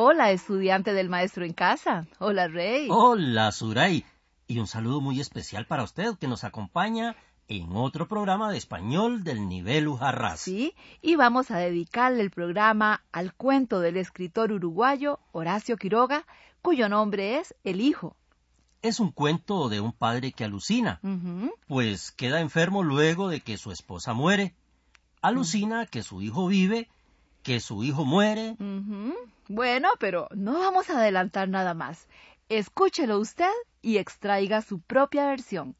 Hola, estudiante del maestro en casa. Hola, Rey. Hola, Suray. Y un saludo muy especial para usted que nos acompaña en otro programa de español del nivel Ujarras. Sí, y vamos a dedicarle el programa al cuento del escritor uruguayo Horacio Quiroga, cuyo nombre es El Hijo. Es un cuento de un padre que alucina, pues queda enfermo luego de que su esposa muere. Alucina que su hijo vive, que su hijo muere, bueno, pero no vamos a adelantar nada más. Escúchelo usted y extraiga su propia versión.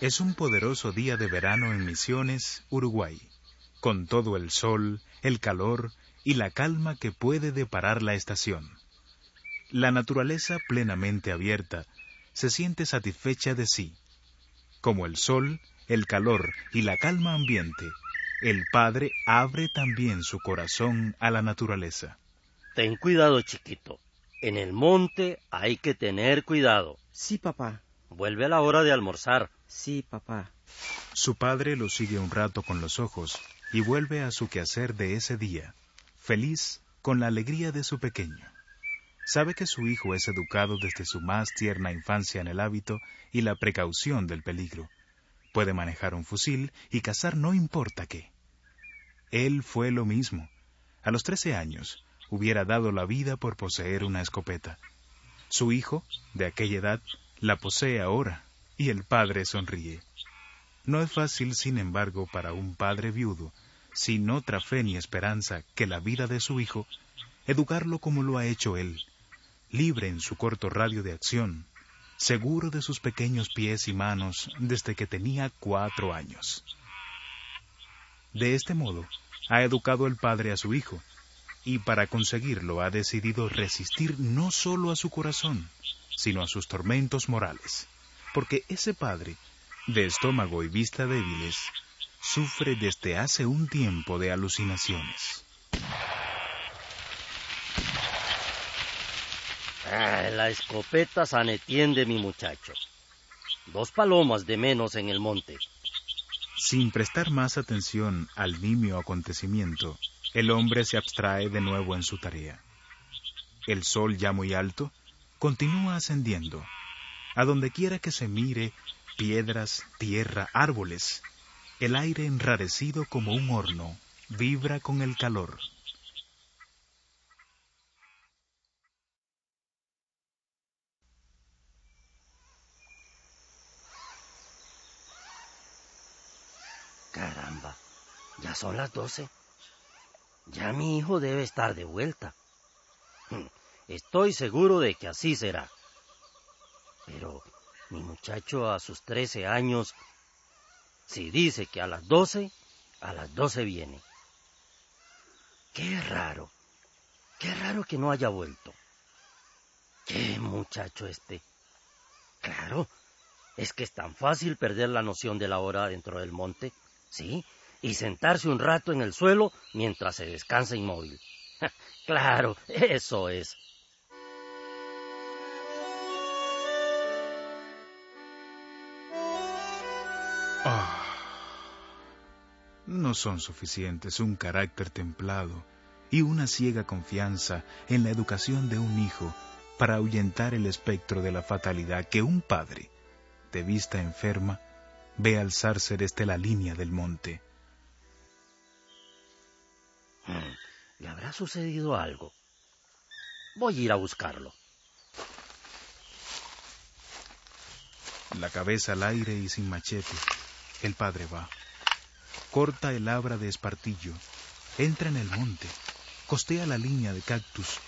Es un poderoso día de verano en Misiones, Uruguay, con todo el sol, el calor y la calma que puede deparar la estación. La naturaleza plenamente abierta se siente satisfecha de sí. Como el sol, el calor y la calma ambiente, el Padre abre también su corazón a la naturaleza. Ten cuidado, chiquito. En el monte hay que tener cuidado. Sí, papá. Vuelve a la hora de almorzar. Sí, papá. Su padre lo sigue un rato con los ojos y vuelve a su quehacer de ese día, feliz con la alegría de su pequeño. Sabe que su hijo es educado desde su más tierna infancia en el hábito y la precaución del peligro. Puede manejar un fusil y cazar no importa qué. Él fue lo mismo. A los trece años hubiera dado la vida por poseer una escopeta. Su hijo, de aquella edad, la posee ahora, y el padre sonríe. No es fácil, sin embargo, para un padre viudo, sin otra fe ni esperanza que la vida de su hijo, educarlo como lo ha hecho él, libre en su corto radio de acción, seguro de sus pequeños pies y manos desde que tenía cuatro años. De este modo, ha educado el padre a su hijo, y para conseguirlo ha decidido resistir no solo a su corazón, sino a sus tormentos morales, porque ese padre, de estómago y vista débiles, sufre desde hace un tiempo de alucinaciones. Ah, la escopeta San de mi muchacho. Dos palomas de menos en el monte. Sin prestar más atención al nimio acontecimiento, el hombre se abstrae de nuevo en su tarea. El sol ya muy alto continúa ascendiendo. A donde quiera que se mire, piedras, tierra, árboles, el aire enrarecido como un horno vibra con el calor. Ya son las doce. Ya mi hijo debe estar de vuelta. Estoy seguro de que así será. Pero mi muchacho a sus trece años, si dice que a las doce, a las doce viene. Qué raro, qué raro que no haya vuelto. Qué muchacho este. Claro, es que es tan fácil perder la noción de la hora dentro del monte, ¿sí? Y sentarse un rato en el suelo mientras se descansa inmóvil. claro, eso es. Ah, no son suficientes un carácter templado y una ciega confianza en la educación de un hijo para ahuyentar el espectro de la fatalidad que un padre, de vista enferma, ve alzarse desde la línea del monte. Le habrá sucedido algo. Voy a ir a buscarlo. La cabeza al aire y sin machete, el padre va. Corta el abra de espartillo, entra en el monte, costea la línea de cactus,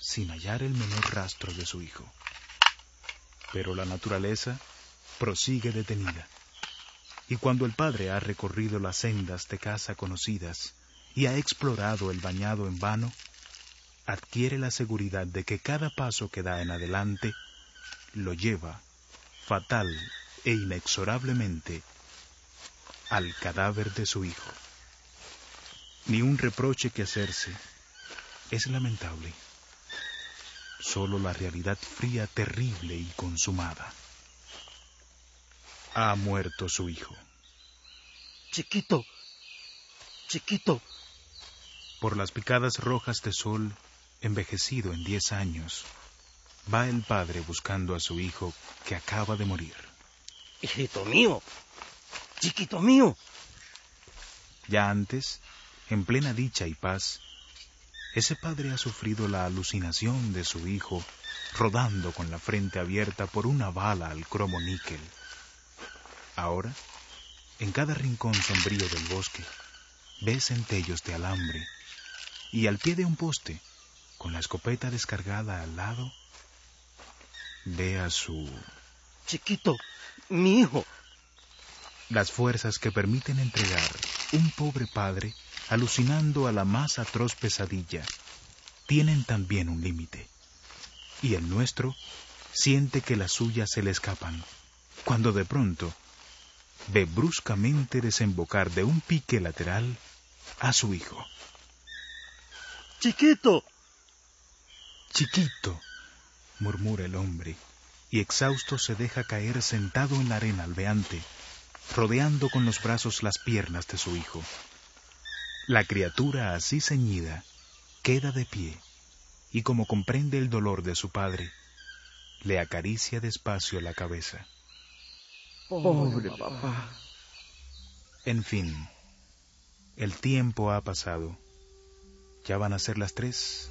sin hallar el menor rastro de su hijo. Pero la naturaleza, prosigue detenida. Y cuando el padre ha recorrido las sendas de casa conocidas y ha explorado el bañado en vano, adquiere la seguridad de que cada paso que da en adelante lo lleva, fatal e inexorablemente, al cadáver de su hijo. Ni un reproche que hacerse. Es lamentable. Solo la realidad fría, terrible y consumada. Ha muerto su hijo. Chiquito, chiquito. Por las picadas rojas de sol, envejecido en diez años, va el padre buscando a su hijo que acaba de morir. Hijito mío, chiquito mío. Ya antes, en plena dicha y paz, ese padre ha sufrido la alucinación de su hijo rodando con la frente abierta por una bala al cromo níquel. Ahora, en cada rincón sombrío del bosque, ve centellos de alambre y al pie de un poste, con la escopeta descargada al lado, ve a su... Chiquito, mi hijo. Las fuerzas que permiten entregar un pobre padre alucinando a la más atroz pesadilla, tienen también un límite. Y el nuestro siente que las suyas se le escapan, cuando de pronto ve bruscamente desembocar de un pique lateral a su hijo. Chiquito. Chiquito, murmura el hombre, y exhausto se deja caer sentado en la arena albeante, rodeando con los brazos las piernas de su hijo. La criatura así ceñida queda de pie y como comprende el dolor de su padre, le acaricia despacio la cabeza. Pobre papá. En fin, el tiempo ha pasado. Ya van a ser las tres.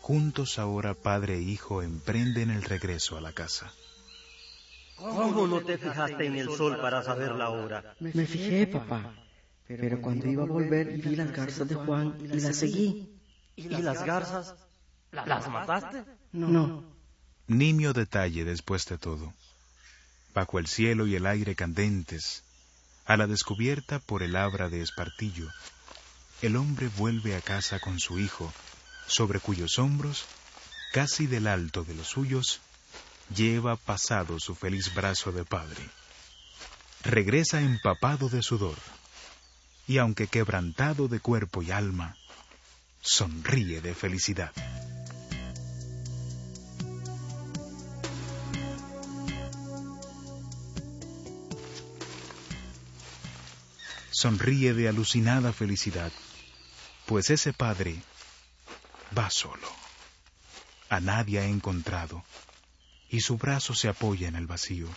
Juntos ahora padre e hijo emprenden el regreso a la casa. ¿Cómo no te fijaste en el sol para saber la hora? Me fijé, papá. Pero cuando iba a volver vi las garzas de Juan y las seguí. ¿Y las garzas? ¿Las mataste? No. Nimio detalle después de todo. Bajo el cielo y el aire candentes, a la descubierta por el abra de espartillo, el hombre vuelve a casa con su hijo, sobre cuyos hombros, casi del alto de los suyos, lleva pasado su feliz brazo de padre. Regresa empapado de sudor y aunque quebrantado de cuerpo y alma, sonríe de felicidad. Sonríe de alucinada felicidad, pues ese padre va solo. A nadie ha encontrado y su brazo se apoya en el vacío,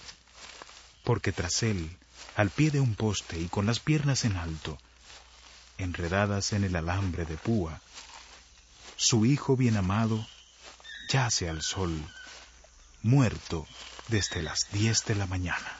porque tras él al pie de un poste y con las piernas en alto, enredadas en el alambre de púa. Su hijo bien amado yace al sol, muerto desde las diez de la mañana.